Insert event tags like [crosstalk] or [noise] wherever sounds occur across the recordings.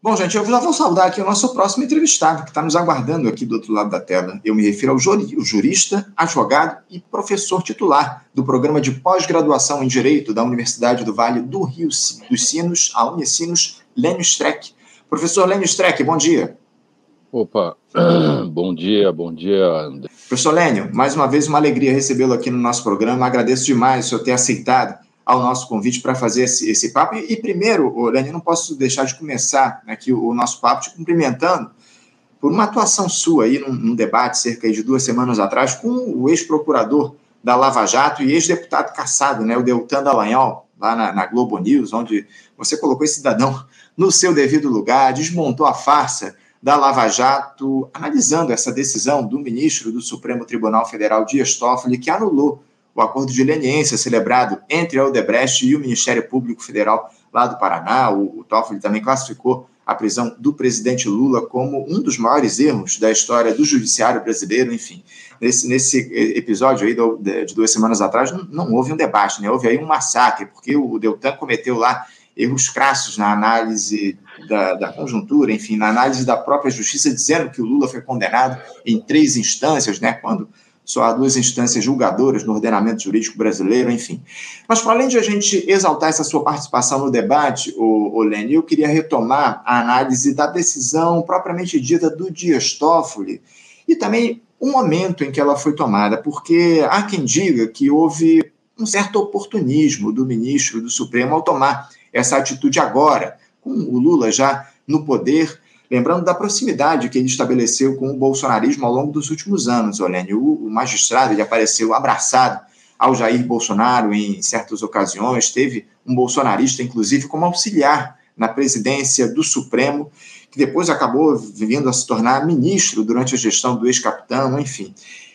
Bom, gente, eu já vou saudar aqui o nosso próximo entrevistado, que está nos aguardando aqui do outro lado da tela. Eu me refiro ao jurista, advogado e professor titular do programa de pós-graduação em Direito da Universidade do Vale do Rio dos Sinos, a Unicinos, Lênio Streck. Professor Lênio Streck, bom dia. Opa, [clears throat] bom dia, bom dia, André. Professor Lênio, mais uma vez uma alegria recebê-lo aqui no nosso programa. Agradeço demais o senhor ter aceitado ao nosso convite para fazer esse, esse papo. E, e primeiro, Lênin, não posso deixar de começar aqui o, o, nosso papo te cumprimentando por uma atuação sua aí num, num debate cerca de duas semanas atrás com o ex-procurador da Lava Jato e ex-deputado caçado, né, o Deltan Dallagnol, lá na, na, Globo News, onde você colocou esse cidadão no seu devido lugar, desmontou a farsa da Lava Jato, analisando essa decisão do ministro do Supremo Tribunal Federal, Dias Toffoli, que anulou o acordo de leniência celebrado entre a Odebrecht e o Ministério Público Federal lá do Paraná. O, o Toffoli também classificou a prisão do presidente Lula como um dos maiores erros da história do judiciário brasileiro, enfim. Nesse, nesse episódio aí do, de, duas semanas atrás, não, não, houve um debate, né? houve aí um massacre, porque o Deltan cometeu lá erros crassos na análise da, da, conjuntura, enfim, na análise da própria justiça, dizendo que o Lula foi condenado em três instâncias, né, quando só há duas instâncias julgadoras no ordenamento jurídico brasileiro, enfim. Mas, para além de a gente exaltar essa sua participação no debate, o, o Lene, eu queria retomar a análise da decisão propriamente dita do Dias Toffoli e também o momento em que ela foi tomada, porque há quem diga que houve um certo oportunismo do ministro do Supremo ao tomar essa atitude agora, com o Lula já no poder Lembrando da proximidade que ele estabeleceu com o bolsonarismo ao longo dos últimos anos, Olene. O, o magistrado ele apareceu abraçado ao Jair Bolsonaro em certas ocasiões, teve um bolsonarista, inclusive, como auxiliar na presidência do Supremo, que depois acabou vindo a se tornar ministro durante a gestão do ex-capitão, enfim.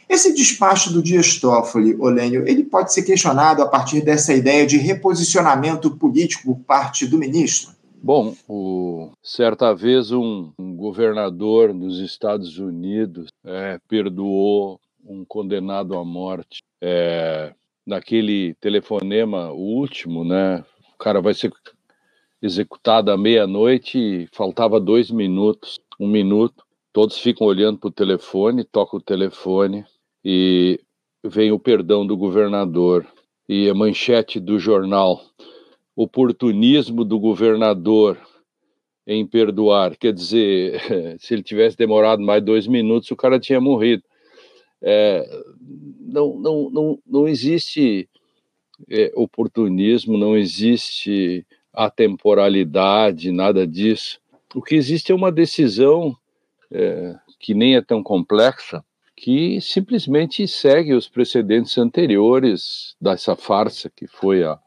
Esse despacho do Dias Toffoli, Olênio, ele pode ser questionado a partir dessa ideia de reposicionamento político por parte do ministro? Bom, o, certa vez um, um, governador dos Estados Unidos é, perdoou um condenado à morte. É, naquele telefonema, último, né? O cara vai ser executado à meia-noite faltava dois minutos, um minuto. Todos ficam olhando para o telefone, toca o telefone e vem o perdão do governador. E a manchete do jornal oportunismo do governador em perdoar. Quer dizer, [laughs] se ele tivesse demorado mais dois minutos, o cara tinha morrido. É, não, não, não, não existe é, oportunismo, não existe atemporalidade, nada disso. O que existe é uma decisão é, que nem é tão complexa, que simplesmente segue os precedentes anteriores dessa farsa que foi a,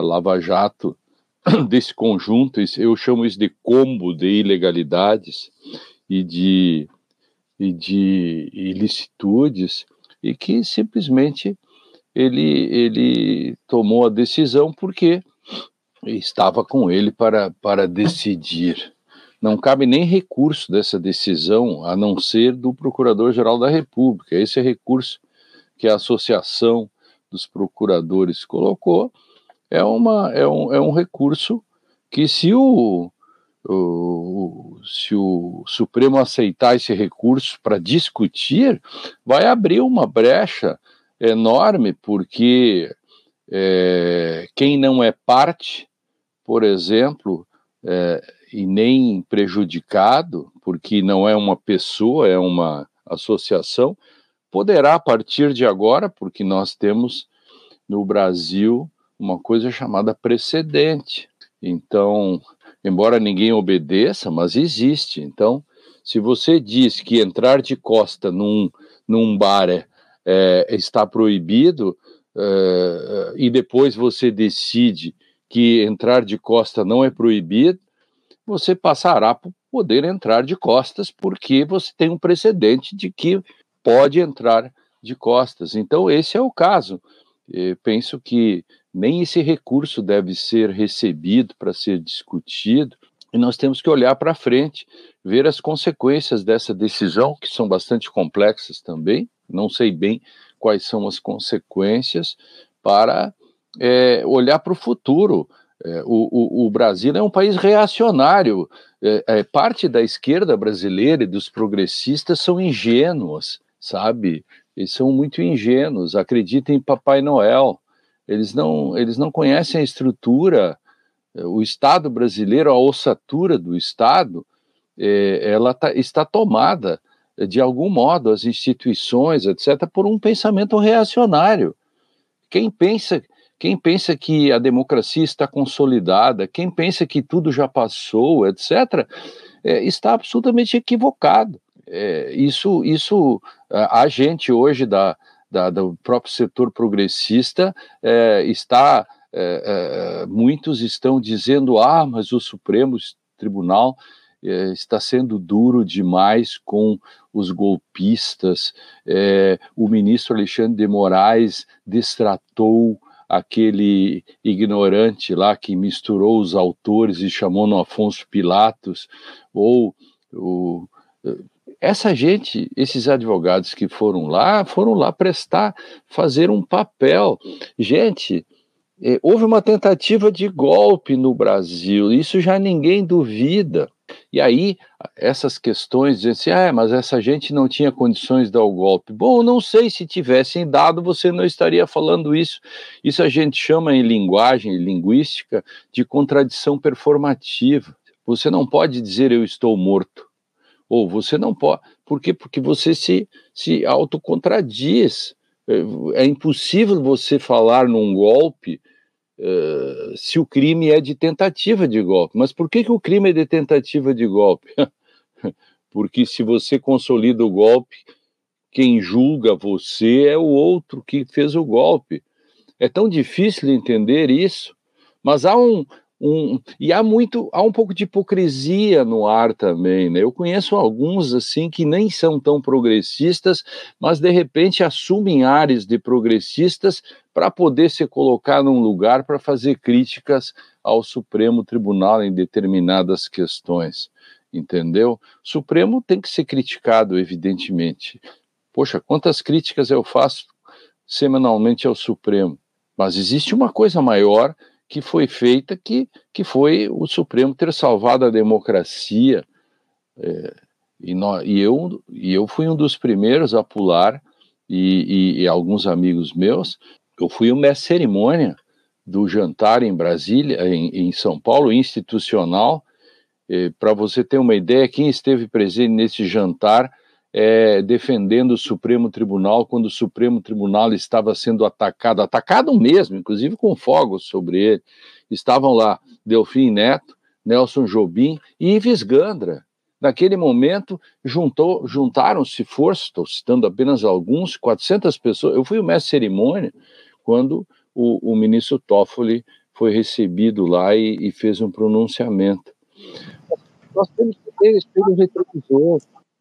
a Lava Jato [clears throat] desse conjunto, eu chamo isso de combo de ilegalidades e de, e de ilicitudes, e que simplesmente ele, ele tomou a decisão porque estava com ele para, para decidir. Não cabe nem recurso dessa decisão, a não ser do Procurador-Geral da República. Esse é recurso que a Associação dos Procuradores colocou, é, uma, é, um, é um recurso que, se o, o, se o Supremo aceitar esse recurso para discutir, vai abrir uma brecha enorme, porque é, quem não é parte, por exemplo, é, e nem prejudicado, porque não é uma pessoa, é uma associação, poderá, a partir de agora, porque nós temos no Brasil uma coisa chamada precedente. Então, embora ninguém obedeça, mas existe. Então, se você diz que entrar de costa num, num bar é, é, está proibido, é, e depois você decide que entrar de costa não é proibido, você passará por poder entrar de costas, porque você tem um precedente de que pode entrar de costas. Então, esse é o caso. Eu penso que nem esse recurso deve ser recebido para ser discutido, e nós temos que olhar para frente, ver as consequências dessa decisão, que são bastante complexas também, não sei bem quais são as consequências, para é, olhar para o futuro. É, o, o, Brasil é um país reacionário. É, é, parte da esquerda brasileira e dos progressistas são ingênuos, sabe? Eles são muito ingênuos, acreditam em Papai Noel. Eles não, eles não conhecem a estrutura, é, o Estado brasileiro, a ossatura do Estado, é, ela tá, está tomada de algum modo, as instituições, etc., por um pensamento reacionário. Quem pensa quem pensa que a democracia está consolidada, quem pensa que tudo já passou, etc., é, está absolutamente equivocado. É, isso, isso, a gente hoje da, da, do próprio setor progressista é, está, é, é, muitos estão dizendo, ah, mas o Supremo Tribunal é, está sendo duro demais com os golpistas. o ministro Alexandre de Moraes destratou aquele ignorante lá que misturou os autores e chamou no Afonso Pilatos, ou o, essa gente, esses advogados que foram lá, foram lá prestar, fazer um papel. Gente, eh, houve uma tentativa de golpe no Brasil, isso já ninguém duvida. E aí, essas questões, dizem assim, ah, mas essa gente não tinha condições de dar o golpe. Bom, não sei se tivessem dado, você não estaria falando isso. Isso a gente chama em linguagem linguística de contradição performativa. Você não pode dizer eu estou morto. Ou você não pode. Por quê? Porque você se, se autocontradis. É, é impossível você falar num golpe eh, se o crime é de tentativa de golpe. Mas por que, que o crime é de tentativa de golpe? [laughs] Porque se você consolida o golpe, quem julga você é o outro que fez o golpe. É tão difícil entender isso, mas há um, um, e há muito, há um pouco de hipocrisia no ar também, né? Eu conheço alguns assim que nem são tão progressistas, mas de repente assumem áreas de progressistas para poder se colocar num lugar para fazer críticas ao Supremo Tribunal em determinadas questões, entendeu? O Supremo tem que ser criticado, evidentemente. Poxa, quantas críticas eu faço semanalmente ao Supremo? Mas existe uma coisa maior que foi feita, que, que foi o Supremo ter salvado a democracia. É, e, nós, e, eu, e eu fui um dos primeiros a pular, e, e, e alguns amigos meus, eu fui o mestre cerimônia do jantar em Brasília, em, em São Paulo, institucional. É, Para você ter uma ideia, quem esteve presente nesse jantar é, defendendo o Supremo Tribunal quando o Supremo Tribunal estava sendo atacado, atacado mesmo, inclusive com fogos sobre ele. Estavam lá Delfim Neto, Nelson Jobim e Ives Gandra. Naquele momento, juntou, juntaram-se forças, estou citando apenas alguns, 400 pessoas. Eu fui o mestre cerimônia quando o, o ministro Toffoli foi recebido lá e, e fez um pronunciamento. Nós temos que ter espelho retrovisor,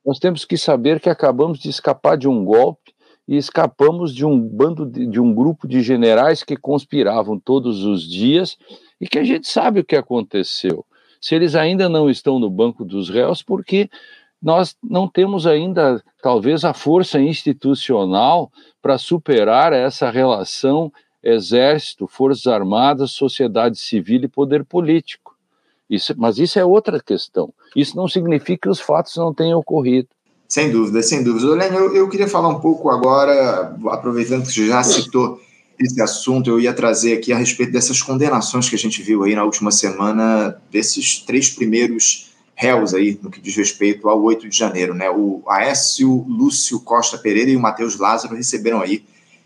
nós temos que saber que acabamos de escapar de um golpe e escapamos de um bando de, de, um grupo de generais que conspiravam todos os dias e que a gente sabe o que aconteceu. Se eles ainda não estão no banco dos réus, porque nós não temos ainda, talvez, a força institucional para superar essa relação exército, forças armadas, sociedade civil e poder político. Isso, mas isso é outra questão. Isso não significa que os fatos não tenham ocorrido. Sem dúvida, sem dúvida. Olene, eu, eu queria falar um pouco agora, aproveitando que você já citou esse assunto, eu ia trazer aqui a respeito dessas condenações que a gente viu aí na última semana, desses três primeiros réus aí, no que diz respeito ao 8 de janeiro, né? O Aécio Lúcio Costa Pereira e o Matheus Lázaro receberam aí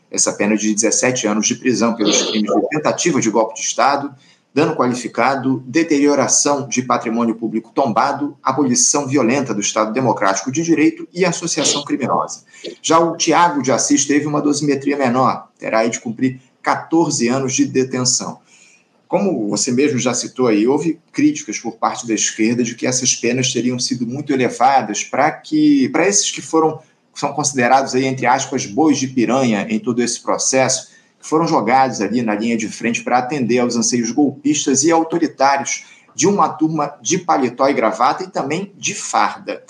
essa pena de 17 anos de prisão pelos crimes de tentativa de golpe de Estado, dano qualificado, deterioração de patrimônio público tombado, abolição violenta do Estado Democrático de Direito e associação criminosa. Já o Tiago de Assis teve uma dosimetria menor, terá de cumprir 14 anos de detenção. Como você mesmo já citou aí, houve críticas por parte da esquerda de que essas penas teriam sido muito elevadas para que para esses que foram são considerados aí entre aspas bois de piranha em todo esse processo, foram jogados ali na linha de frente para atender aos anseios golpistas e autoritários de uma turma de paletó e gravata e também de farda.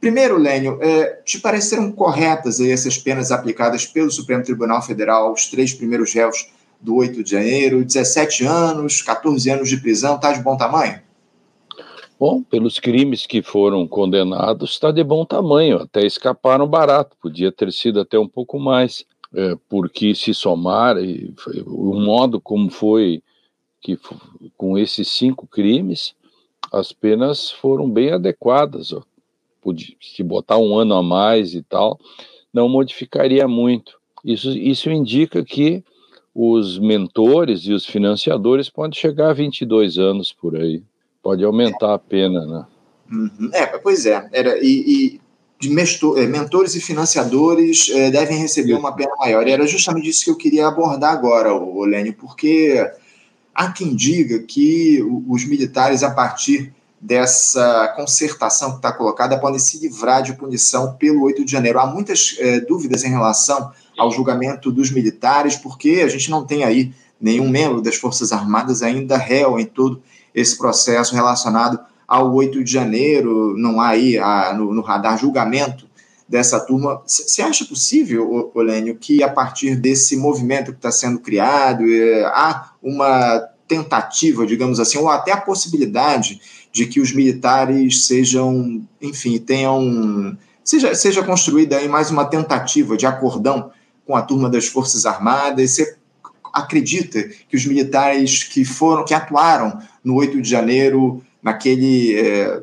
Primeiro, Lênio, é, te pareceram corretas aí essas penas aplicadas pelo Supremo Tribunal Federal aos três primeiros réus do 8 de janeiro, 17 anos, 14 anos de prisão, está de bom tamanho? Bom, pelos crimes que foram condenados, está de bom tamanho, até escaparam barato, podia ter sido até um pouco mais, é, porque se somar, e, o modo como foi que com esses cinco crimes, as penas foram bem adequadas. Ó. Se botar um ano a mais e tal, não modificaria muito. Isso, isso indica que os mentores e os financiadores podem chegar a 22 anos por aí pode aumentar a pena, né? Uhum. É, pois é. Era, e, e de é, mentores e financiadores é, devem receber uma pena maior. E era justamente isso que eu queria abordar agora, Olênio, porque há quem diga que os militares, a partir dessa concertação que está colocada, podem se livrar de punição pelo 8 de janeiro. Há muitas é, dúvidas em relação ao julgamento dos militares, porque a gente não tem aí nenhum membro das Forças Armadas ainda réu em todo esse processo relacionado ao 8 de janeiro, não há aí a, no, no, radar julgamento dessa turma. Você acha possível, Olênio, que a partir desse movimento que está sendo criado, é, há uma tentativa, digamos assim, ou até a possibilidade de que os militares sejam, enfim, tenham. Seja, seja construída aí mais uma tentativa de acordão com a turma das Forças Armadas. Você acredita que os militares que foram, que atuaram no 8 de janeiro, naquele. É,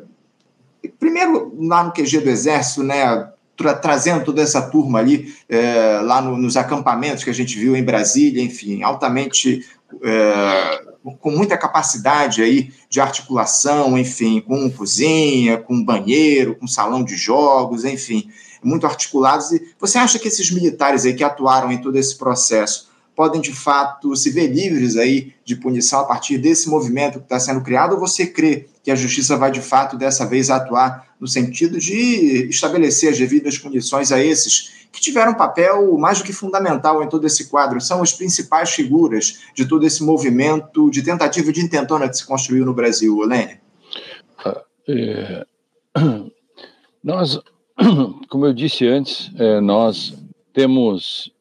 primeiro lá no QG do Exército, né? Tra trazendo toda essa turma ali, é, lá no, nos acampamentos que a gente viu em Brasília, enfim, altamente. É, com muita capacidade aí de articulação, enfim, com cozinha, com banheiro, com salão de jogos, enfim, muito articulados. E você acha que esses militares aí que atuaram em todo esse processo podem de fato se ver livres aí de punição a partir desse movimento que está sendo criado, ou você crê que a justiça vai de fato dessa vez atuar no sentido de estabelecer as devidas punições a esses que tiveram um papel mais do que fundamental em todo esse quadro, são as principais figuras de todo esse movimento de tentativa de intentona que se construiu no Brasil? Ah, é, [clears throat] nós, [clears throat] como eu disse antes, é, nós temos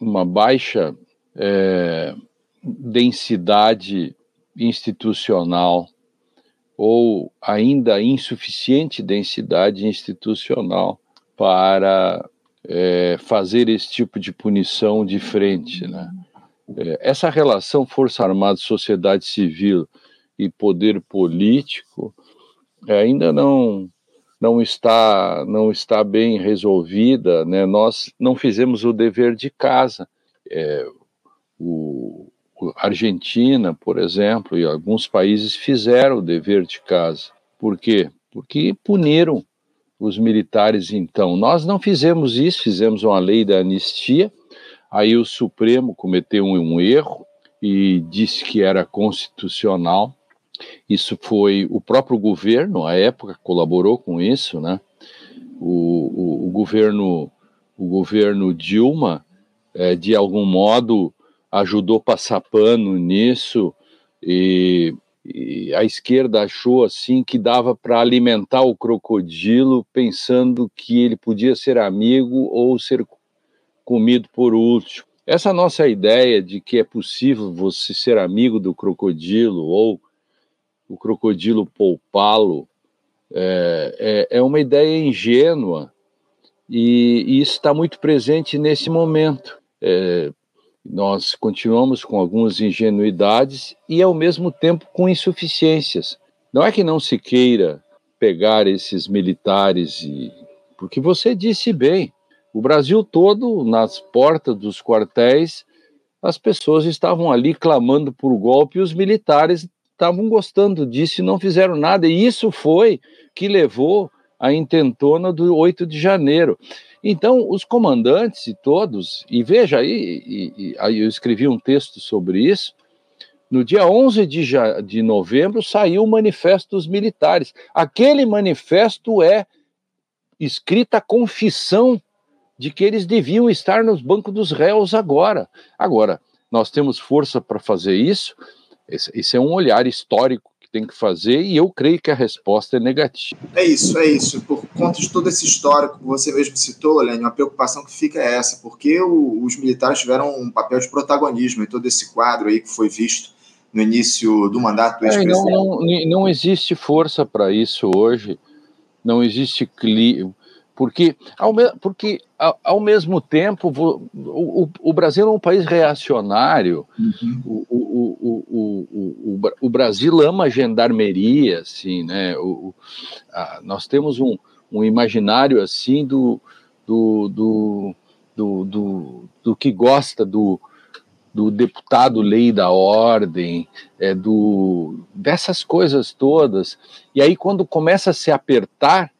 uma baixa é, densidade institucional ou ainda insuficiente densidade institucional para é, fazer esse tipo de punição de frente. Né? É, essa relação Força Armada, sociedade civil e poder político ainda não não está não está bem resolvida, né? Nós não fizemos o dever de casa. É, o, Argentina, por exemplo, e alguns países fizeram o dever de casa. Por quê? Porque puniram os militares então. Nós não fizemos isso, fizemos uma lei da anistia. Aí o Supremo cometeu um, erro e disse que era constitucional isso foi o próprio governo, à época, colaborou com isso, né? O, o, o governo, o governo Dilma, é, de algum modo, ajudou passar pano nisso e, e a esquerda achou assim que dava para alimentar o crocodilo, pensando que ele podia ser amigo ou ser comido por último. Essa nossa ideia de que é possível você ser amigo do crocodilo ou o crocodilo poupá-lo, é, é, é, uma ideia ingênua e, e isso está muito presente nesse momento. É, nós continuamos com algumas ingenuidades e, ao mesmo tempo, com insuficiências. Não é que não se queira pegar esses militares, e, porque você disse bem, o Brasil todo, nas portas dos quartéis, as pessoas estavam ali clamando por golpe e os militares estavam gostando disso e não fizeram nada. E isso foi que levou à intentona do 8 de janeiro. Então, os comandantes e todos, e veja aí, aí eu escrevi um texto sobre isso, no dia 11 de, de novembro saiu o Manifesto dos Militares. Aquele manifesto é escrita a confissão de que eles deviam estar nos bancos dos réus agora. Agora, nós temos força para fazer isso, esse, esse é um olhar histórico tem que fazer e eu creio que a resposta é negativa. É isso, é isso. Por, conta de todo esse histórico que você mesmo citou, Lênin, a preocupação que fica é essa, porque o, os militares tiveram um papel de protagonismo em todo esse quadro aí que foi visto no início do mandato do ex-presidente. É, não, não, não existe força para isso hoje, não existe clima, porque ao, porque, ao, ao mesmo tempo, o, o, o, Brasil é um país reacionário, uhum. o, o, o, o, o, Brasil ama a gendarmeria, assim, né? O, a, nós temos um, um imaginário, assim, do, do, do, do, do, do que gosta do, do deputado lei da ordem, é, do, dessas coisas todas. E aí, quando começa a se apertar,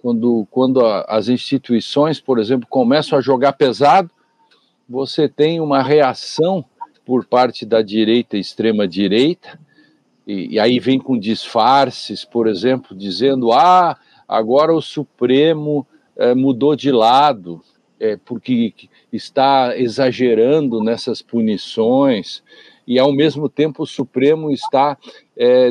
quando, quando a, as instituições, por exemplo, começam a jogar pesado, você tem uma reação por parte da direita e extrema-direita, e, e, aí vem com disfarces, por exemplo, dizendo: ah, agora o Supremo é, mudou de lado, é, porque está exagerando nessas punições, e ao mesmo tempo o Supremo está é,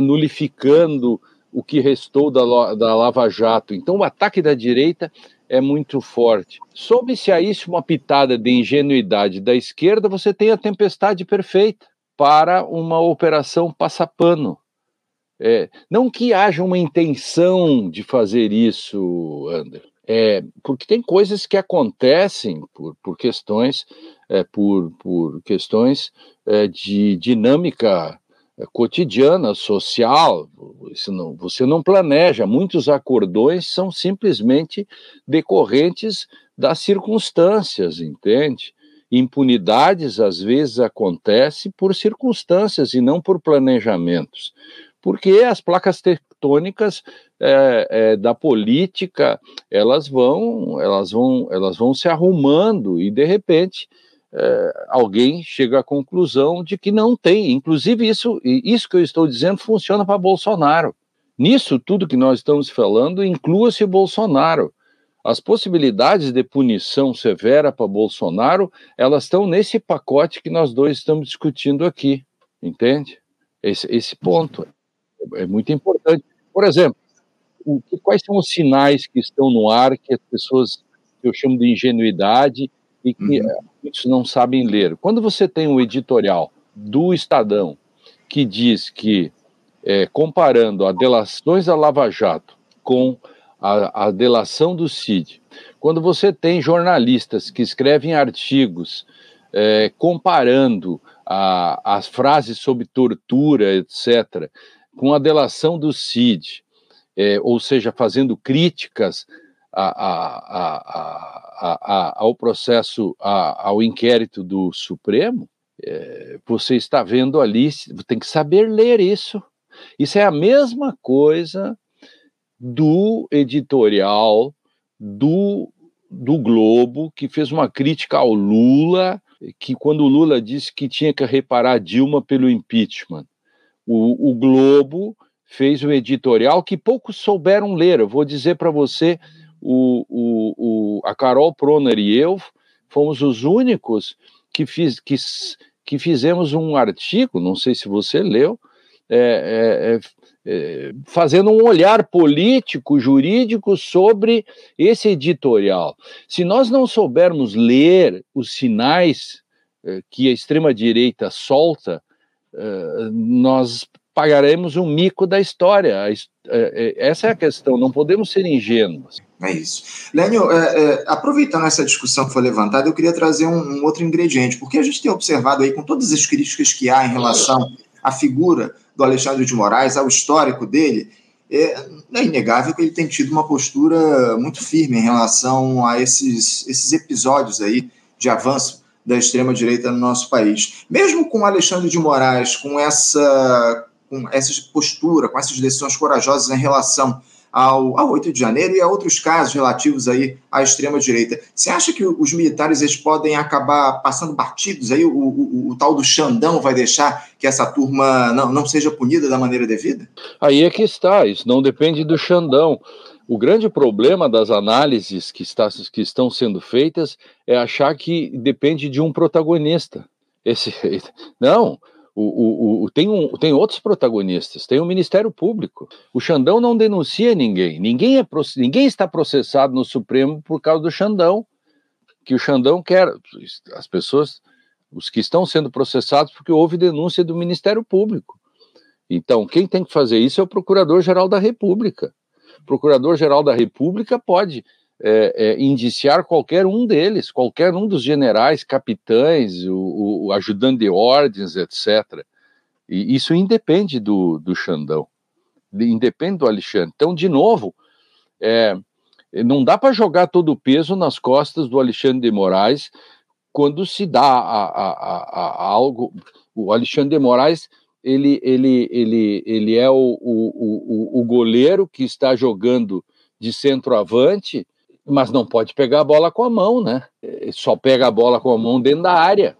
nulificando o que restou da, da Lava Jato. Então, o ataque da direita é muito forte. Soube-se a isso uma pitada de ingenuidade da esquerda, você tem a tempestade perfeita para uma operação passapano. É, não que haja uma intenção de fazer isso, André, é, porque tem coisas que acontecem por, por questões, é, por, por questões é, de dinâmica é, cotidiana, social, você não, você não planeja. Muitos acordões são simplesmente decorrentes das circunstâncias, entende? Impunidades às vezes acontecem por circunstâncias e não por planejamentos, porque as placas tectônicas é, é, da política elas vão, elas vão, elas vão se arrumando e de repente é, alguém chega à conclusão de que não tem. Inclusive, isso, isso que eu estou dizendo funciona para Bolsonaro. Nisso tudo que nós estamos falando, inclua-se Bolsonaro. As possibilidades de punição severa para Bolsonaro, elas estão nesse pacote que nós dois estamos discutindo aqui, entende? Esse, esse ponto é, é muito importante. Por exemplo, o, quais são os sinais que estão no ar que as pessoas, que eu chamo de ingenuidade, e que uhum. muitos não sabem ler. Quando você tem um editorial do Estadão que diz que, é, comparando a delações da Lava Jato com a, a delação do CID, quando você tem jornalistas que escrevem artigos é, comparando a, as frases sobre tortura, etc., com a delação do CID, é, ou seja, fazendo críticas a, a, ao processo, ao inquérito do Supremo, é, você está vendo ali, tem que saber ler isso. Isso é a mesma coisa do editorial do, do Globo, que fez uma crítica ao Lula, que quando o Lula disse que tinha que reparar Dilma pelo impeachment, o, o Globo fez um editorial que poucos souberam ler. Eu vou dizer para você o, o, o, a Carol Proner e eu fomos os únicos que, fiz, que, que fizemos um artigo, não sei se você leu, é, é, é, fazendo um olhar político, jurídico sobre esse editorial. Se nós não soubermos ler os sinais é, que a extrema-direita solta, é, nós pagaremos um mico da história. Essa é a questão, não podemos ser ingênuos. É isso. Lênio, é, é, aproveitando essa discussão que foi levantada, eu queria trazer um, um, outro ingrediente, porque a gente tem observado aí, com todas as críticas que há em relação à figura do Alexandre de Moraes, ao histórico dele, é, é inegável que ele tem tido uma postura muito firme em relação a esses, esses episódios aí de avanço da extrema-direita no nosso país. Mesmo com Alexandre de Moraes, com essa, com essa postura, com essas decisões corajosas em relação ao, ao 8 de janeiro e a outros casos relativos aí à extrema-direita. Você acha que os militares eles podem acabar passando batidos aí? O, o, o, tal do Xandão vai deixar que essa turma não, não seja punida da maneira devida? Aí é que está, isso não depende do Xandão. O grande problema das análises que, está, que estão sendo feitas é achar que depende de um protagonista. Esse, [laughs] não, O, o, o, tem, um, tem outros protagonistas, tem o Ministério Público. O Xandão não denuncia ninguém. Ninguém, é, ninguém está processado no Supremo por causa do Xandão. Que o Xandão quer. As pessoas, os que estão sendo processados, porque houve denúncia do Ministério Público. Então, quem tem que fazer isso é o Procurador-Geral da República. O Procurador-Geral da República pode é, é, indiciar qualquer um deles, qualquer um dos generais, capitães, o, o ajudante de ordens, etc. E isso independe do, do Xandão, independe do Alexandre. Então, de novo, é, não dá para jogar todo o peso nas costas do Alexandre de Moraes quando se dá a, a, a, a algo. O Alexandre de Moraes ele, ele, ele, ele é o, o, o, o goleiro que está jogando de centroavante mas não pode pegar a bola com a mão, né? Só pega a bola com a mão dentro da área.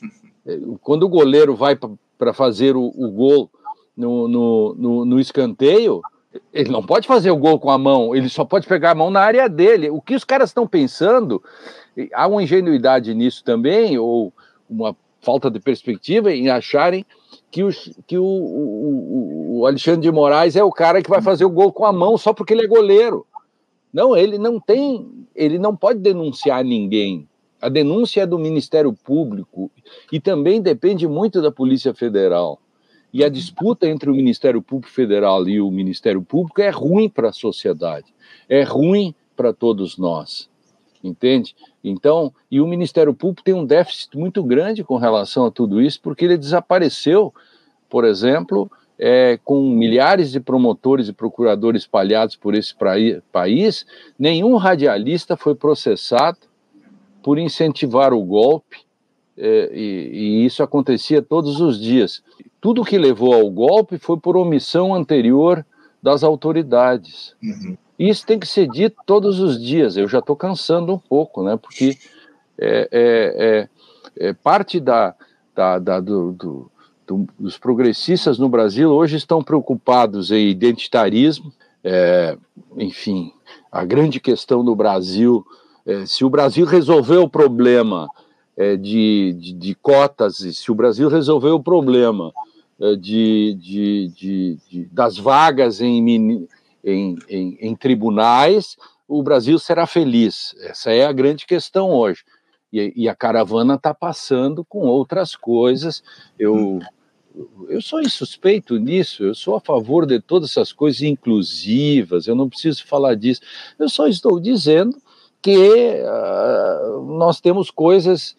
[laughs] Quando o goleiro vai para fazer o, o gol no, no, no, no, escanteio, ele não pode fazer o gol com a mão, ele só pode pegar a mão na área dele. O que os caras estão pensando, há uma ingenuidade nisso também, ou uma falta de perspectiva em acharem que, os, que o, o, o Alexandre de Moraes é o cara que vai fazer o gol com a mão só porque ele é goleiro. Não, ele não tem, ele não pode denunciar ninguém. A denúncia é do Ministério Público e também depende muito da Polícia Federal. E a disputa entre o Ministério Público Federal e o Ministério Público é ruim para a sociedade, é ruim para todos nós, entende? Então, e o Ministério Público tem um déficit muito grande com relação a tudo isso, porque ele desapareceu, por exemplo, é, com milhares de promotores e procuradores espalhados por esse país, nenhum radialista foi processado por incentivar o golpe, é, e, e, isso acontecia todos os dias. Tudo que levou ao golpe foi por omissão anterior das autoridades. Uhum. Isso tem que ser dito todos os dias. Eu já estou cansando um pouco, né? Porque é, é, é, é parte da, da, da do, do do, os progressistas no Brasil hoje estão preocupados em identitarismo, é, enfim, a grande questão do Brasil, é, se o Brasil resolveu o problema é, de, de, de, cotas, se o Brasil resolveu o problema é, de, de, das vagas em, em, em, em tribunais, o Brasil será feliz. Essa é a grande questão hoje. E, e, a caravana está passando com outras coisas. Eu eu sou insuspeito nisso, eu sou a favor de todas essas coisas inclusivas, eu não preciso falar disso. Eu só estou dizendo que uh, nós temos coisas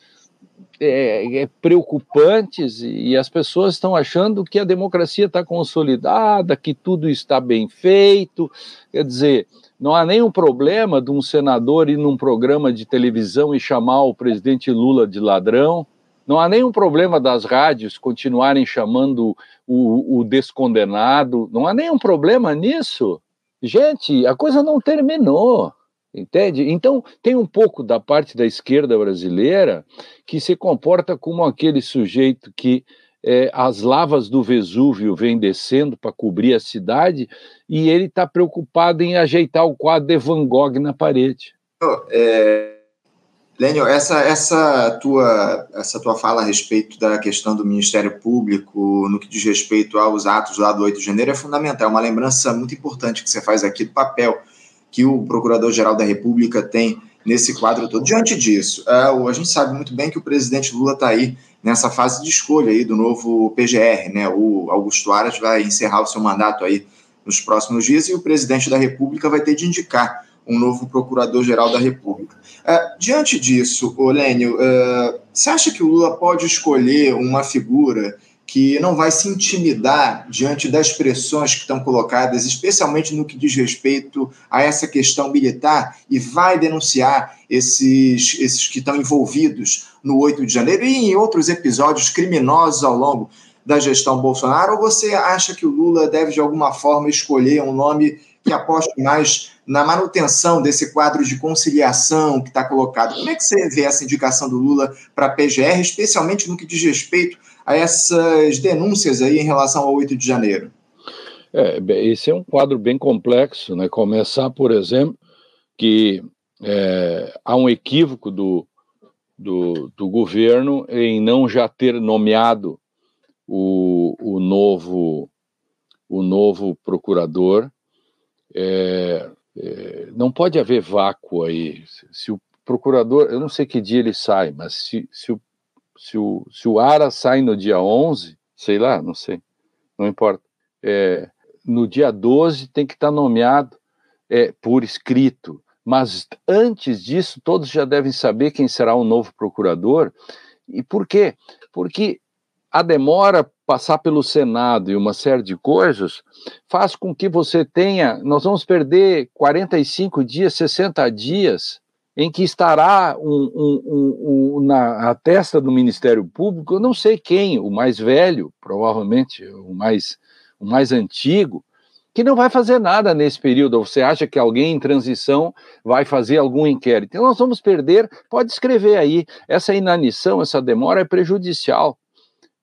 é, é, preocupantes e as pessoas estão achando que a democracia está consolidada, que tudo está bem feito. Quer dizer, não há nenhum problema de um senador ir num programa de televisão e chamar o presidente Lula de ladrão. Não há nenhum problema das rádios continuarem chamando o, o descondenado, não há nenhum problema nisso. Gente, a coisa não terminou. Entende? Então, tem um pouco da parte da esquerda brasileira que se comporta como aquele sujeito que é, as lavas do Vesúvio vêm descendo para cobrir a cidade e ele está preocupado em ajeitar o quadro de Van Gogh na parede. É, Lênio, essa, essa, tua, essa tua fala a respeito da questão do Ministério Público, no que diz respeito aos atos lá do 8 de janeiro, é fundamental. É uma lembrança muito importante que você faz aqui do papel que o Procurador-Geral da República tem nesse quadro todo. Diante disso, é, a gente sabe muito bem que o presidente Lula está aí nessa fase de escolha aí do novo PGR, né? O Augusto Aras vai encerrar o seu mandato aí nos próximos dias e o presidente da República vai ter de indicar um novo procurador-geral da República. Uh, diante disso, Olênio, uh, você acha que o Lula pode escolher uma figura que não vai se intimidar diante das pressões que estão colocadas, especialmente no que diz respeito a essa questão militar, e vai denunciar esses, esses que estão envolvidos no 8 de janeiro e em outros episódios criminosos ao longo da gestão Bolsonaro? Ou você acha que o Lula deve, de alguma forma, escolher um nome que aposte mais na manutenção desse quadro de conciliação que está colocado. Como é que você vê essa indicação do Lula para a PGR, especialmente no que diz respeito a essas denúncias aí em relação ao 8 de janeiro? É, esse é um quadro bem complexo, né? Começar, por exemplo, que é, há um equívoco do, do, do governo em não já ter nomeado o, o novo o novo procurador. É, é, não pode haver vácuo aí. Se o procurador, eu não sei que dia ele sai, mas se, se, o, se, o, se o Ara sai no dia 11, sei lá, não sei, não importa. É, no dia 12 tem que estar nomeado é, por escrito. Mas antes disso, todos já devem saber quem será o novo procurador. E por quê? Porque a demora passar pelo Senado e uma série de coisas faz com que você tenha. Nós vamos perder 45 dias, 60 dias em que estará um, um, um, na testa do Ministério Público, eu não sei quem, o mais velho, provavelmente, o mais, o mais antigo, que não vai fazer nada nesse período. Você acha que alguém em transição vai fazer algum inquérito? Então, nós vamos perder. Pode escrever aí. Essa inanição, essa demora é prejudicial.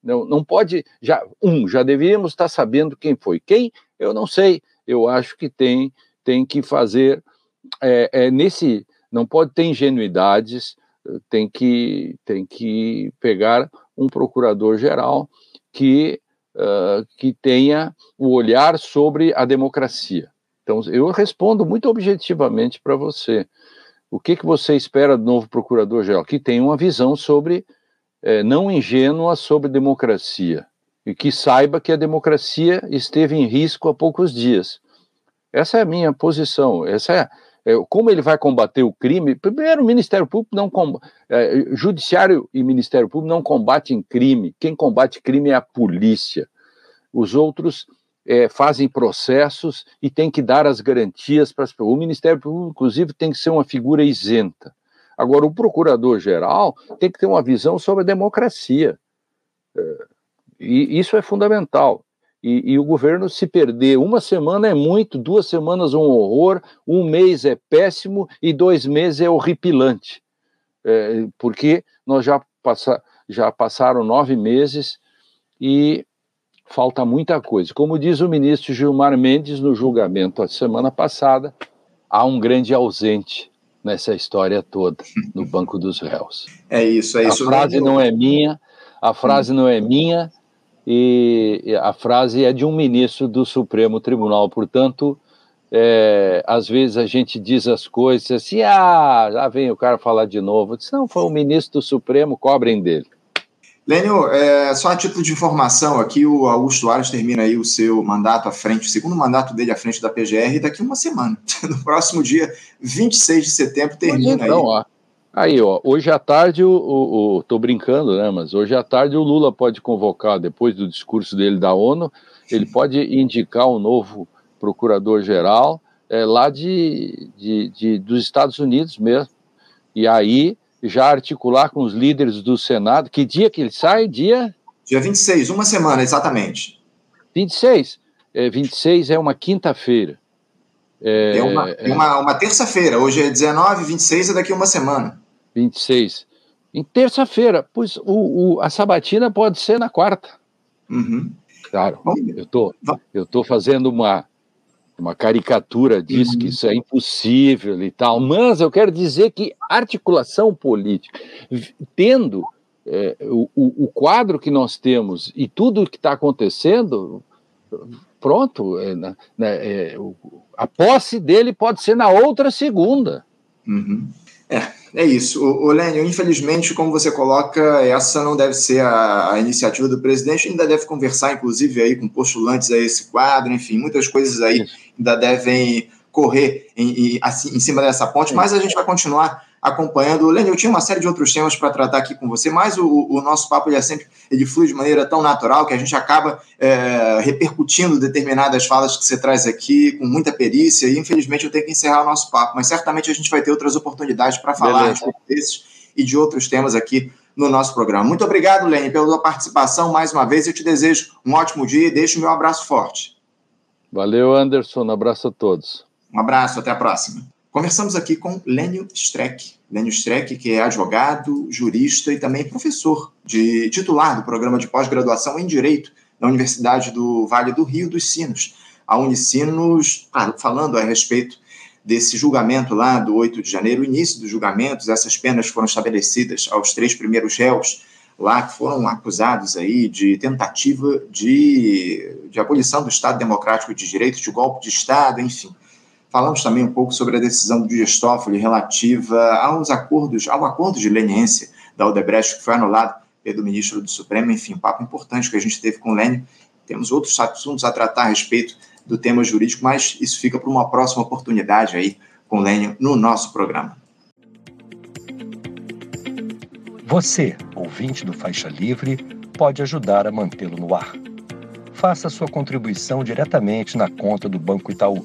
Não, não pode. Já, um, já deveríamos estar sabendo quem foi. Quem? Eu não sei. Eu acho que tem, tem que fazer. É, é, nesse. Não pode ter ingenuidades, tem que, tem que pegar um procurador-geral que uh, que tenha o olhar sobre a democracia. Então, eu respondo muito objetivamente para você. O que, que você espera do novo procurador-geral? Que tenha uma visão sobre, eh, não ingênua, sobre democracia. E que saiba que a democracia esteve em risco há poucos dias. Essa é a minha posição. Essa é, é, como ele vai combater o crime? Primeiro, o Ministério Público não é, Judiciário e Ministério Público não combatem crime. Quem combate crime é a polícia. Os outros é, fazem processos e tem que dar as garantias para as pessoas. O Ministério Público, inclusive, tem que ser uma figura isenta. Agora, o procurador-geral tem que ter uma visão sobre a democracia. É, e isso é fundamental. E, e, o governo se perder uma semana é muito, duas semanas um horror, um mês é péssimo e dois meses é horripilante. É, porque nós já, passa, já passaram nove meses e falta muita coisa. Como diz o ministro Gilmar Mendes no julgamento a semana passada, há um grande ausente nessa história toda, no banco dos réus. É isso, é isso. A frase não é minha, a frase não é minha, e a frase é de um ministro do Supremo Tribunal, portanto, é, às vezes a gente diz as coisas assim, ah, já vem o cara falar de novo. Eu disse, não, foi o ministro do Supremo, cobrem dele. Lênio, é, só a título de informação aqui, o Augusto Aras termina aí o seu mandato à frente, o segundo mandato dele à frente da PGR daqui uma semana. [laughs] No próximo dia 26 de setembro termina então, aí. Ó, Aí, ó, hoje à tarde, o, o, o, tô brincando, né? Mas hoje à tarde o Lula pode convocar, depois do discurso dele da ONU, ele pode indicar um novo procurador-geral é, lá de, de, de, dos Estados Unidos mesmo. E aí já articular com os líderes do Senado. Que dia que ele sai? Dia? Dia 26, uma semana, exatamente. 26. É, 26 é uma quinta-feira. É, é uma, é uma, uma terça-feira. Hoje é 19, 26 é daqui uma semana. 26. Em terça-feira, pois o, o, a sabatina pode ser na quarta. Uhum. Claro, eu tô, eu tô fazendo uma, uma caricatura uhum. que isso é impossível e tal, mas eu quero dizer que articulação política, tendo é, o, o quadro que nós temos e tudo o que está acontecendo, pronto, é, né, é, a posse dele pode ser na outra segunda. Uhum. É, é isso. O, o Lênio, infelizmente, como você coloca, essa não deve ser a, a, iniciativa do presidente, ainda deve conversar, inclusive, aí com postulantes a esse quadro, enfim, muitas coisas aí ainda devem correr em, em, assim, em cima dessa ponte, mas a gente vai continuar acompanhando. Lênin, eu tinha uma série de outros temas para tratar aqui com você, mas o, o, nosso papo é sempre ele flui de maneira tão natural que a gente acaba é, repercutindo determinadas falas que você traz aqui com muita perícia e infelizmente eu tenho que encerrar o nosso papo, mas certamente a gente vai ter outras oportunidades para falar desses e de outros temas aqui no nosso programa. Muito obrigado, Lênin, pela sua participação mais uma vez. Eu te desejo um ótimo dia e deixo o meu abraço forte. Valeu, Anderson. Um abraço a todos. Um abraço, até a próxima. Conversamos aqui com Lênio Streck. Lênio Streck, que é advogado, jurista e também professor de titular do programa de pós-graduação em Direito da Universidade do Vale do Rio dos Sinos. A Unicinos, claro, falando a respeito desse julgamento lá do 8 de janeiro, início dos julgamentos, essas penas foram estabelecidas aos três primeiros réus lá que foram acusados aí de tentativa de, de abolição do Estado Democrático de Direito, de golpe de Estado, enfim. Falamos também um pouco sobre a decisão do Dias Toffoli relativa aos acordos, ao acordo de leniência da Odebrecht, que foi anulado pelo ministro do Supremo. Enfim, um papo importante que a gente teve com o Lênin. Temos outros assuntos a tratar a respeito do tema jurídico, mas isso fica para uma próxima oportunidade aí com o Lênin no nosso programa. Você, ouvinte do Faixa Livre, pode ajudar a mantê-lo no ar. Faça sua contribuição diretamente na conta do Banco Itaú